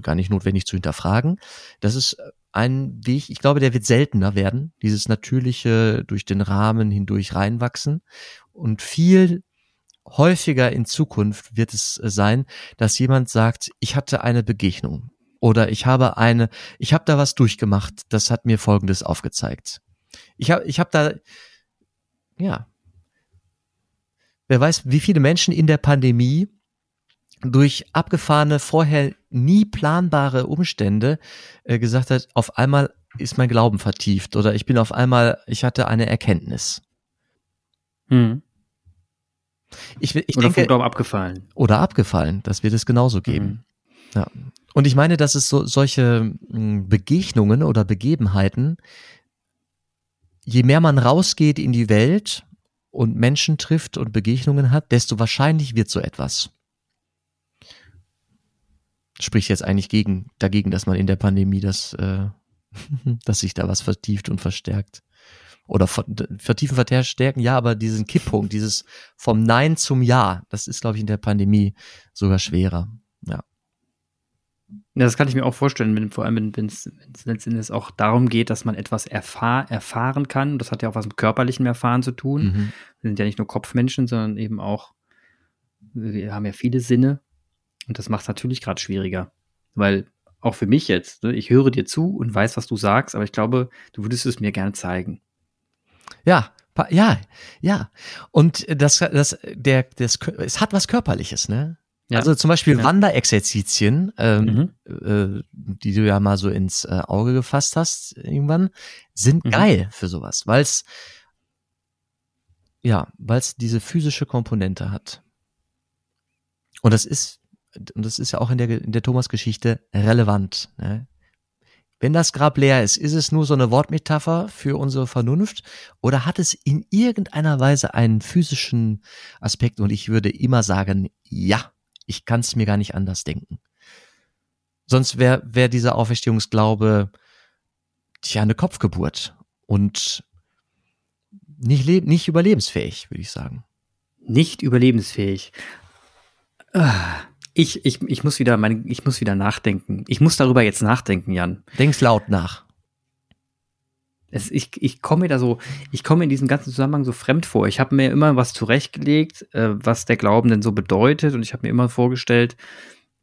gar nicht notwendig zu hinterfragen. Das ist ein Weg, ich glaube, der wird seltener werden, dieses natürliche durch den Rahmen hindurch reinwachsen und viel häufiger in Zukunft wird es sein, dass jemand sagt, ich hatte eine Begegnung oder ich habe eine, ich habe da was durchgemacht, das hat mir Folgendes aufgezeigt. Ich habe ich hab da, ja, wer weiß, wie viele Menschen in der Pandemie durch abgefahrene, vorher nie planbare Umstände äh, gesagt hat, auf einmal ist mein Glauben vertieft oder ich bin auf einmal, ich hatte eine Erkenntnis. Hm. Ich, ich oder denke, vom Glauben abgefallen. Oder abgefallen, das wird es genauso geben. Mhm. Ja. Und ich meine, dass es so solche hm, Begegnungen oder Begebenheiten, je mehr man rausgeht in die Welt und Menschen trifft und Begegnungen hat, desto wahrscheinlich wird so etwas. Spricht jetzt eigentlich gegen, dagegen, dass man in der Pandemie das, äh, dass sich da was vertieft und verstärkt. Oder vertiefen, verstärken, ja, aber diesen Kipppunkt, dieses vom Nein zum Ja, das ist, glaube ich, in der Pandemie sogar schwerer. Ja. Ja, das kann ich mir auch vorstellen, wenn, vor allem wenn es letztendlich auch darum geht, dass man etwas erfahr, erfahren kann. Das hat ja auch was mit körperlichem Erfahren zu tun. Mhm. Wir sind ja nicht nur Kopfmenschen, sondern eben auch, wir haben ja viele Sinne. Und das macht es natürlich gerade schwieriger. Weil auch für mich jetzt, ne, ich höre dir zu und weiß, was du sagst, aber ich glaube, du würdest es mir gerne zeigen. Ja, ja, ja. Und das, das, der, das, es hat was Körperliches, ne? Ja. Also zum Beispiel ja. Wanderexerzitien, ähm, mhm. äh, die du ja mal so ins äh, Auge gefasst hast irgendwann, sind mhm. geil für sowas, weil es ja, weil es diese physische Komponente hat. Und das ist und das ist ja auch in der in der Thomas-Geschichte relevant. Ne? Wenn das Grab leer ist, ist es nur so eine Wortmetapher für unsere Vernunft oder hat es in irgendeiner Weise einen physischen Aspekt? Und ich würde immer sagen, ja. Ich kann es mir gar nicht anders denken. Sonst wäre wär dieser Auferstehungsglaube tja eine Kopfgeburt und nicht, leb nicht überlebensfähig, würde ich sagen. Nicht überlebensfähig. Ich, ich, ich, muss wieder mein, ich muss wieder nachdenken. Ich muss darüber jetzt nachdenken, Jan. Denk's laut nach. Es, ich, ich komme mir da so, ich komme in diesem ganzen Zusammenhang so fremd vor. Ich habe mir immer was zurechtgelegt, äh, was der Glauben denn so bedeutet. Und ich habe mir immer vorgestellt,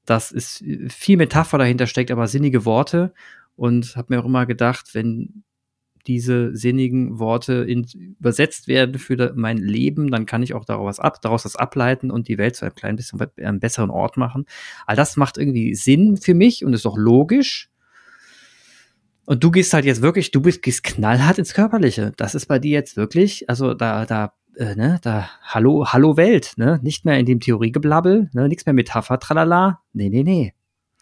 dass es viel Metapher dahinter steckt, aber sinnige Worte. Und habe mir auch immer gedacht, wenn diese sinnigen Worte in, übersetzt werden für mein Leben, dann kann ich auch daraus, ab, daraus was ableiten und die Welt zu einem kleinen bisschen einem besseren Ort machen. All das macht irgendwie Sinn für mich und ist auch logisch. Und du gehst halt jetzt wirklich, du bist, gehst knallhart ins Körperliche. Das ist bei dir jetzt wirklich, also da, da, äh, ne, da, hallo, hallo Welt, ne, nicht mehr in dem Theoriegeblabbel, ne, nichts mehr Metapher, tralala. Nee, nee, nee.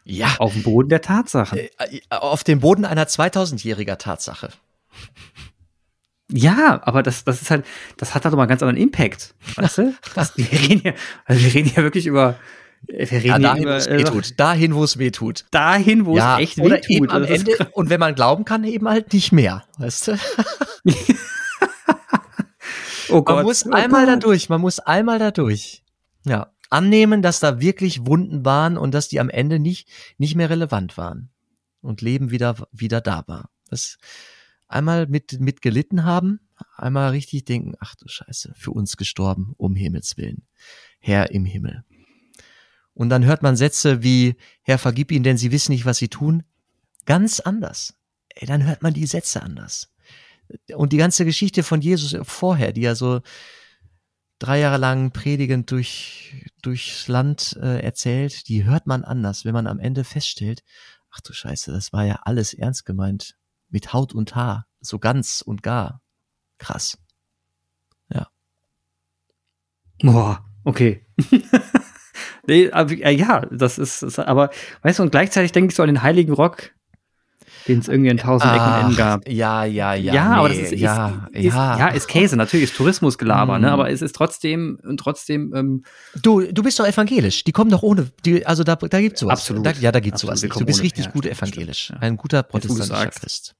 Ja. Auf dem Boden der Tatsachen. Äh, äh auf dem Boden einer 2000-jähriger Tatsache. Ja, aber das, das ist halt, das hat halt mal einen ganz anderen Impact. Weißt du? Das, wir, reden ja, also wir reden ja wirklich über, wir reden ja, dahin, wo es weh tut. Dahin, wo es weh tut. Dahin, wo ja, es echt weh tut. Eben am Ende, und wenn man glauben kann, eben halt nicht mehr. Weißt du? oh Gott. Man muss oh einmal Gott. da durch. Man muss einmal da durch. Ja. Annehmen, dass da wirklich Wunden waren und dass die am Ende nicht, nicht mehr relevant waren. Und Leben wieder, wieder da war. Das einmal mit, mit gelitten haben, einmal richtig denken, ach du Scheiße, für uns gestorben, um Himmels Willen. Herr im Himmel. Und dann hört man Sätze wie, Herr, vergib ihnen, denn sie wissen nicht, was sie tun. Ganz anders. Ey, dann hört man die Sätze anders. Und die ganze Geschichte von Jesus vorher, die er so drei Jahre lang predigend durch, durchs Land äh, erzählt, die hört man anders, wenn man am Ende feststellt, ach du Scheiße, das war ja alles ernst gemeint. Mit Haut und Haar. So ganz und gar. Krass. Ja. Boah, okay. Nee, aber, äh, ja, das ist, das, aber weißt du, und gleichzeitig denke ich so an den Heiligen Rock, den es irgendwie in tausend Ecken Enden gab. Ja, ja, ja. Ja, nee, aber das ist, ja, ist, ist, ja. ja, ist Käse, natürlich ist Tourismusgelaber, mm. ne, mhm. aber es ist trotzdem, und trotzdem, ähm, Du, du bist doch evangelisch, die kommen doch ohne, die, also da, da gibt's sowas. Absolut. Da, ja, da gibt's Absolut. sowas. Du bist richtig ja, gut evangelisch. Ja. Ein guter protestantischer Christ.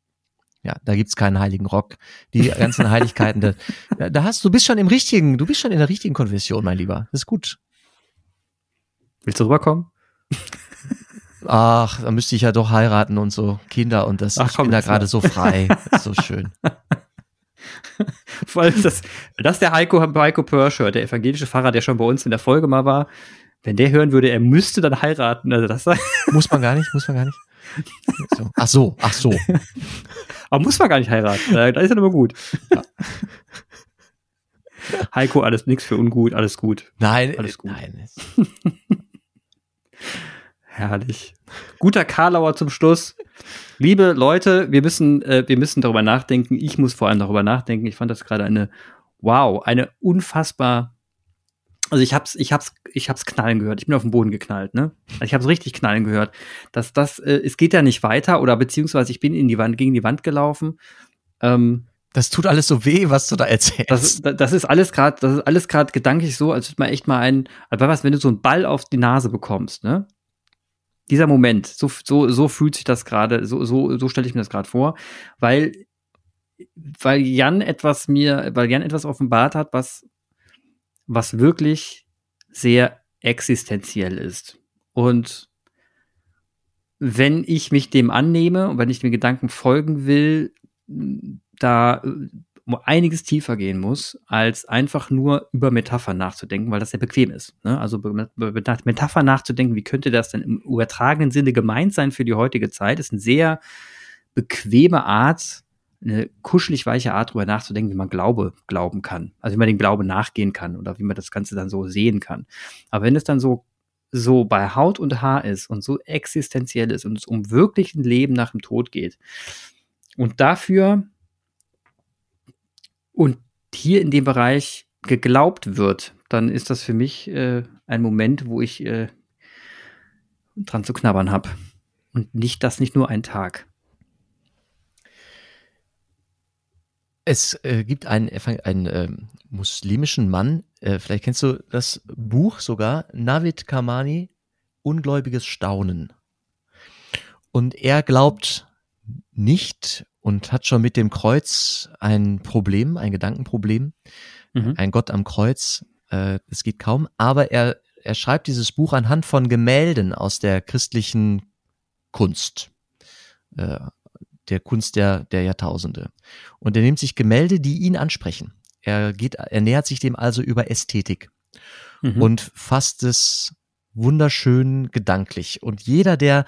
Ja, da gibt's keinen heiligen Rock. Die ganzen Heiligkeiten, da, da hast du bist schon im richtigen, du bist schon in der richtigen Konfession, mein Lieber. Das ist gut. Willst du rüberkommen? Ach, da müsste ich ja doch heiraten und so Kinder und das. Ach, komm, ich bin da gerade so frei. so schön. Vor allem das, das der Heiko, Heiko Pörscher, der evangelische Pfarrer, der schon bei uns in der Folge mal war. Wenn der hören würde, er müsste dann heiraten. Also das muss man gar nicht, muss man gar nicht. So. Ach so, ach so. Aber muss man gar nicht heiraten. Da ist er immer gut. Ja. Heiko, alles nichts für ungut, alles gut. Nein, alles gut. Nein. Herrlich. Guter Karlauer zum Schluss. Liebe Leute, wir müssen, äh, wir müssen darüber nachdenken. Ich muss vor allem darüber nachdenken. Ich fand das gerade eine, wow, eine unfassbar, also ich hab's, ich hab's, ich hab's knallen gehört. Ich bin auf den Boden geknallt, ne? Also ich hab's richtig knallen gehört. Dass das, äh, es geht ja nicht weiter oder beziehungsweise ich bin in die Wand, gegen die Wand gelaufen. Ähm, das tut alles so weh, was du da erzählst. Das, das ist alles gerade, das ist alles gerade gedanklich so, als würde man echt mal einen, also was, wenn du so einen Ball auf die Nase bekommst, ne? Dieser Moment, so, so, so fühlt sich das gerade, so, so, so stelle ich mir das gerade vor, weil, weil Jan etwas mir, weil Jan etwas offenbart hat, was, was wirklich sehr existenziell ist. Und wenn ich mich dem annehme und wenn ich dem Gedanken folgen will, da äh, einiges tiefer gehen muss, als einfach nur über Metaphern nachzudenken, weil das sehr bequem ist. Ne? Also über Metaphern nachzudenken, wie könnte das denn im übertragenen Sinne gemeint sein für die heutige Zeit, ist eine sehr bequeme Art, eine kuschelig weiche Art, darüber nachzudenken, wie man Glaube glauben kann. Also wie man den Glaube nachgehen kann oder wie man das Ganze dann so sehen kann. Aber wenn es dann so so bei Haut und Haar ist und so existenziell ist und es um wirklich ein Leben nach dem Tod geht und dafür und hier in dem Bereich geglaubt wird, dann ist das für mich äh, ein Moment, wo ich äh, dran zu knabbern habe. Und nicht das nicht nur ein Tag. Es äh, gibt einen, einen äh, muslimischen Mann, äh, vielleicht kennst du das Buch sogar, Navid Kamani, Ungläubiges Staunen. Und er glaubt nicht und hat schon mit dem Kreuz ein Problem, ein Gedankenproblem, mhm. ein Gott am Kreuz. Äh, es geht kaum, aber er, er schreibt dieses Buch anhand von Gemälden aus der christlichen Kunst, äh, der Kunst der, der Jahrtausende. Und er nimmt sich Gemälde, die ihn ansprechen. Er geht, er nähert sich dem also über Ästhetik mhm. und fasst es wunderschön gedanklich. Und jeder, der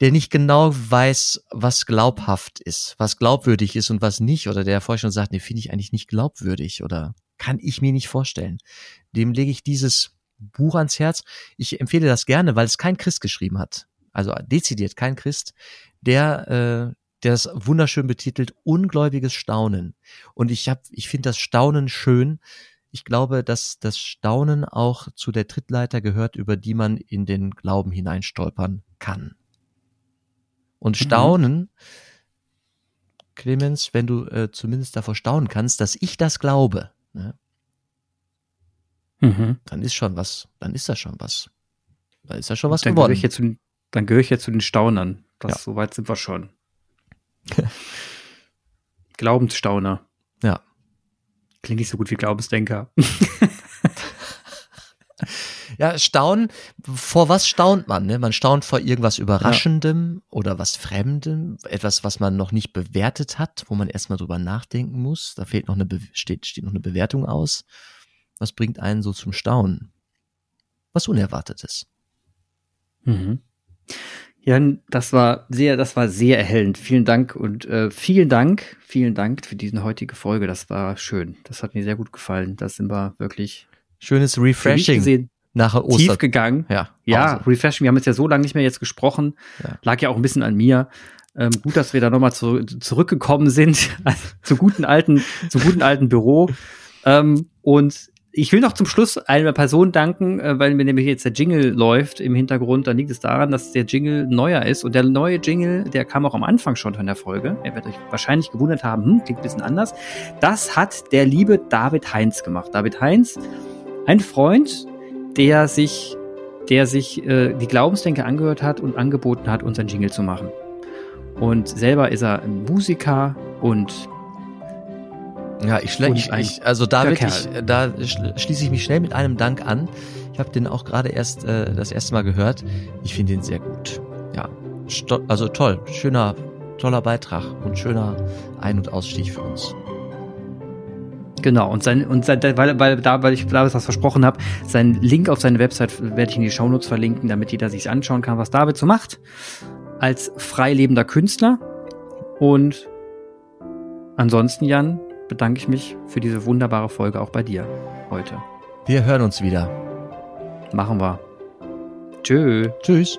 der nicht genau weiß, was glaubhaft ist, was glaubwürdig ist und was nicht, oder der vorher schon sagt, nee, finde ich eigentlich nicht glaubwürdig oder kann ich mir nicht vorstellen. Dem lege ich dieses Buch ans Herz. Ich empfehle das gerne, weil es kein Christ geschrieben hat. Also dezidiert kein Christ, der äh, der ist wunderschön betitelt Ungläubiges Staunen. Und ich habe, ich finde das Staunen schön. Ich glaube, dass das Staunen auch zu der Trittleiter gehört, über die man in den Glauben hineinstolpern kann. Und mhm. Staunen, mhm. Clemens, wenn du äh, zumindest davor staunen kannst, dass ich das glaube, ne? mhm. dann ist schon was, dann ist das schon was. Da ist ja schon was dann geworden. Gehöre zu, dann gehöre ich jetzt zu den Staunern. Das, ja. So weit sind wir schon. Glaubensstauner. Ja. Klingt nicht so gut wie Glaubensdenker. ja, Staunen, vor was staunt man? Ne? Man staunt vor irgendwas Überraschendem ja. oder was Fremdem, etwas, was man noch nicht bewertet hat, wo man erstmal drüber nachdenken muss. Da fehlt noch eine, Be steht, steht noch eine Bewertung aus. Was bringt einen so zum Staunen? Was Unerwartetes. Mhm. Jan, das war sehr, das war sehr erhellend. Vielen Dank und äh, vielen Dank, vielen Dank für diese heutige Folge. Das war schön. Das hat mir sehr gut gefallen. Das sind wir wirklich schönes Refreshing gesehen, nach Ostern. tief gegangen. Ja, ja, Refreshing. Wir haben jetzt ja so lange nicht mehr jetzt gesprochen. Ja. Lag ja auch ein bisschen an mir. Ähm, gut, dass wir da nochmal zu, zurückgekommen sind zu guten alten, zu guten alten Büro. Ähm, und ich will noch zum Schluss einer Person danken, äh, weil mir nämlich jetzt der Jingle läuft im Hintergrund. Dann liegt es daran, dass der Jingle neuer ist. Und der neue Jingle, der kam auch am Anfang schon von der Folge. Ihr werdet euch wahrscheinlich gewundert haben, hm, klingt ein bisschen anders. Das hat der liebe David Heinz gemacht. David Heinz, ein Freund, der sich, der sich äh, die Glaubensdenke angehört hat und angeboten hat, unseren Jingle zu machen. Und selber ist er Musiker und ja, ich, ich, ich also David, ich, da schließe ich mich schnell mit einem Dank an. Ich habe den auch gerade erst äh, das erste Mal gehört. Ich finde ihn sehr gut. Ja, also toll, schöner, toller Beitrag und schöner Ein- und Ausstieg für uns. Genau, und sein, und sein, weil, weil, da, weil ich David was versprochen habe, sein Link auf seine Website werde ich in die Shownotes verlinken, damit jeder sich anschauen kann, was David so macht. Als freilebender Künstler. Und ansonsten, Jan, bedanke ich mich für diese wunderbare Folge auch bei dir heute. Wir hören uns wieder. Machen wir. Tschö. Tschüss.